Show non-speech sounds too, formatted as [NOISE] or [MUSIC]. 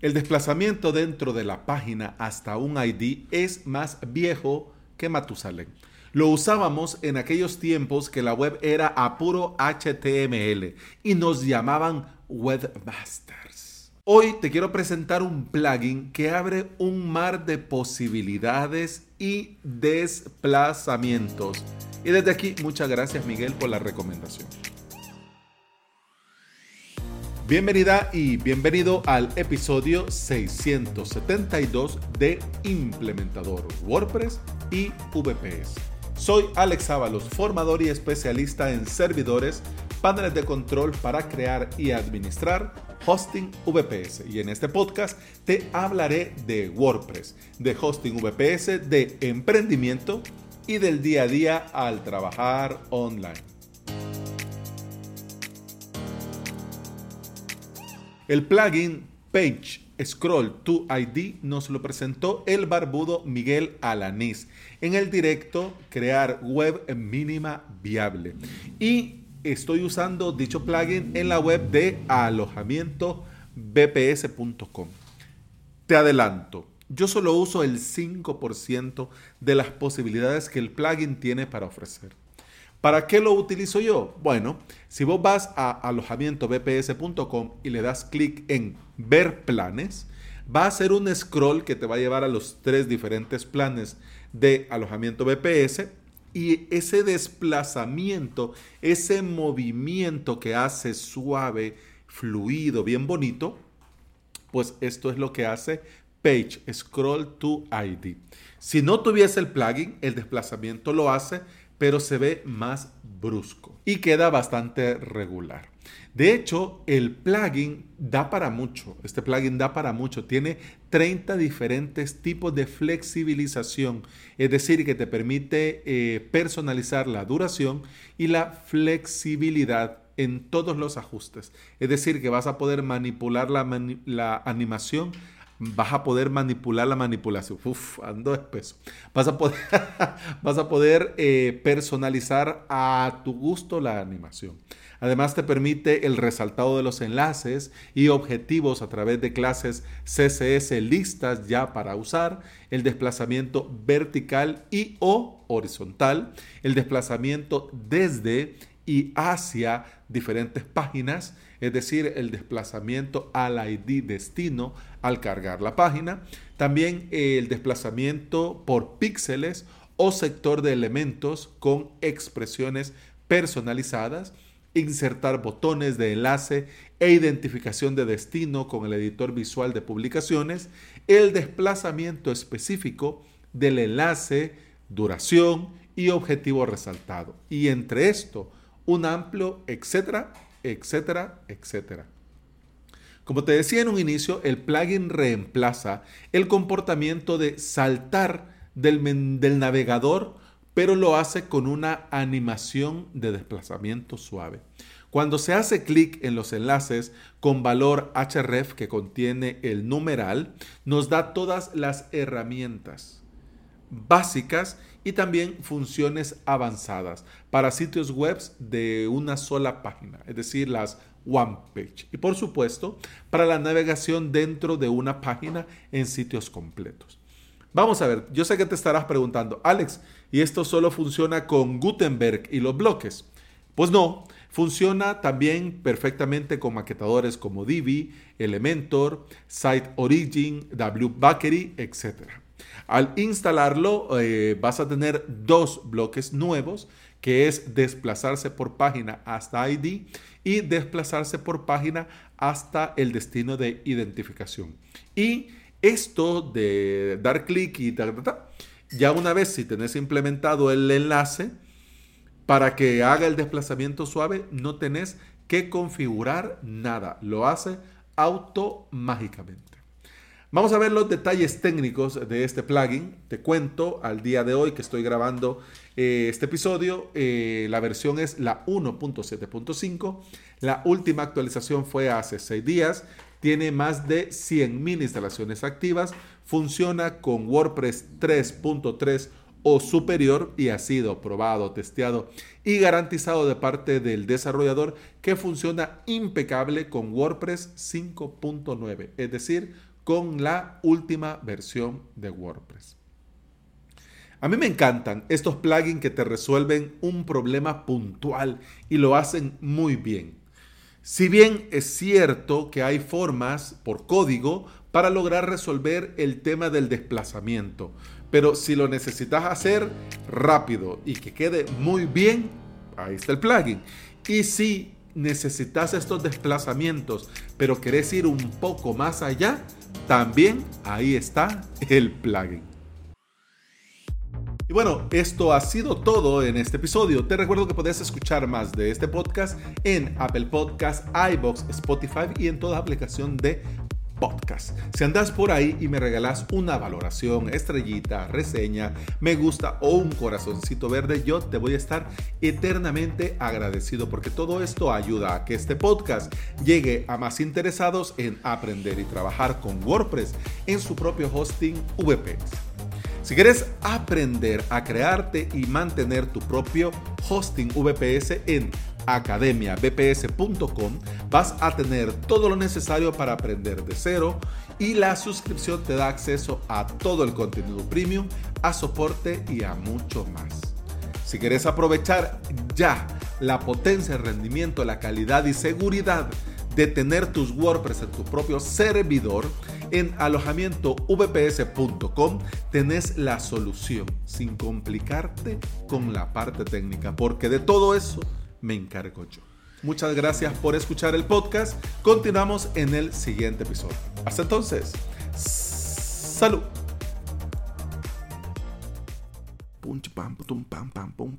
El desplazamiento dentro de la página hasta un ID es más viejo que Matusalén. Lo usábamos en aquellos tiempos que la web era a puro HTML y nos llamaban webmasters. Hoy te quiero presentar un plugin que abre un mar de posibilidades y desplazamientos. Y desde aquí, muchas gracias Miguel por la recomendación. Bienvenida y bienvenido al episodio 672 de Implementador WordPress y VPS. Soy Alex Ábalos, formador y especialista en servidores, paneles de control para crear y administrar hosting VPS. Y en este podcast te hablaré de WordPress, de hosting VPS, de emprendimiento y del día a día al trabajar online. El plugin Page Scroll to ID nos lo presentó el barbudo Miguel Alanís en el directo Crear Web Mínima Viable. Y estoy usando dicho plugin en la web de alojamiento bps.com. Te adelanto, yo solo uso el 5% de las posibilidades que el plugin tiene para ofrecer. ¿Para qué lo utilizo yo? Bueno, si vos vas a alojamientobps.com y le das clic en ver planes, va a ser un scroll que te va a llevar a los tres diferentes planes de alojamiento BPS y ese desplazamiento, ese movimiento que hace suave, fluido, bien bonito, pues esto es lo que hace Page Scroll to ID. Si no tuviese el plugin, el desplazamiento lo hace pero se ve más brusco y queda bastante regular. De hecho, el plugin da para mucho. Este plugin da para mucho. Tiene 30 diferentes tipos de flexibilización. Es decir, que te permite eh, personalizar la duración y la flexibilidad en todos los ajustes. Es decir, que vas a poder manipular la, la animación vas a poder manipular la manipulación. Uf, ando espeso. Vas a poder, [LAUGHS] vas a poder eh, personalizar a tu gusto la animación. Además te permite el resaltado de los enlaces y objetivos a través de clases CSS listas ya para usar, el desplazamiento vertical y o horizontal, el desplazamiento desde y hacia diferentes páginas, es decir, el desplazamiento al ID destino al cargar la página, también el desplazamiento por píxeles o sector de elementos con expresiones personalizadas, insertar botones de enlace e identificación de destino con el editor visual de publicaciones, el desplazamiento específico del enlace, duración y objetivo resaltado. Y entre esto, un amplio, etcétera, etcétera, etcétera. Como te decía en un inicio, el plugin reemplaza el comportamiento de saltar del, navegador, pero lo hace con una animación de desplazamiento suave. Cuando se hace clic en los enlaces con valor href que contiene el numeral, nos da todas las herramientas básicas y también funciones avanzadas para sitios web de una sola página, es decir, las one page. Y por supuesto, para la navegación dentro de una página en sitios completos. Vamos a ver, yo sé que te estarás preguntando, Alex, ¿y esto solo funciona con Gutenberg y los bloques? Pues no, funciona también perfectamente con maquetadores como Divi, Elementor, Site Origin, WBakery, etc. Al instalarlo eh, vas a tener dos bloques nuevos, que es desplazarse por página hasta ID y desplazarse por página hasta el destino de identificación. Y esto de dar clic y ya una vez si tenés implementado el enlace, para que haga el desplazamiento suave, no tenés que configurar nada. Lo hace automágicamente. Vamos a ver los detalles técnicos de este plugin. Te cuento al día de hoy que estoy grabando eh, este episodio. Eh, la versión es la 1.7.5. La última actualización fue hace 6 días. Tiene más de 100.000 instalaciones activas. Funciona con WordPress 3.3 o superior y ha sido probado, testeado y garantizado de parte del desarrollador que funciona impecable con WordPress 5.9, es decir, con la última versión de WordPress. A mí me encantan estos plugins que te resuelven un problema puntual y lo hacen muy bien. Si bien es cierto que hay formas por código para lograr resolver el tema del desplazamiento, pero si lo necesitas hacer rápido y que quede muy bien, ahí está el plugin. Y si necesitas estos desplazamientos, pero querés ir un poco más allá, también ahí está el plugin. Y bueno, esto ha sido todo en este episodio. Te recuerdo que puedes escuchar más de este podcast en Apple Podcasts, iBox, Spotify y en toda aplicación de podcast. Si andas por ahí y me regalas una valoración, estrellita, reseña, me gusta o un corazoncito verde, yo te voy a estar eternamente agradecido porque todo esto ayuda a que este podcast llegue a más interesados en aprender y trabajar con WordPress en su propio hosting VPS. Si quieres aprender a crearte y mantener tu propio hosting VPS en academiabps.com vas a tener todo lo necesario para aprender de cero y la suscripción te da acceso a todo el contenido premium, a soporte y a mucho más. Si quieres aprovechar ya la potencia, el rendimiento, la calidad y seguridad de tener tus WordPress en tu propio servidor, en alojamientovps.com tenés la solución sin complicarte con la parte técnica, porque de todo eso me encargo yo. Muchas gracias por escuchar el podcast. Continuamos en el siguiente episodio. Hasta entonces, salud. Pum pam pam pum pam pam pum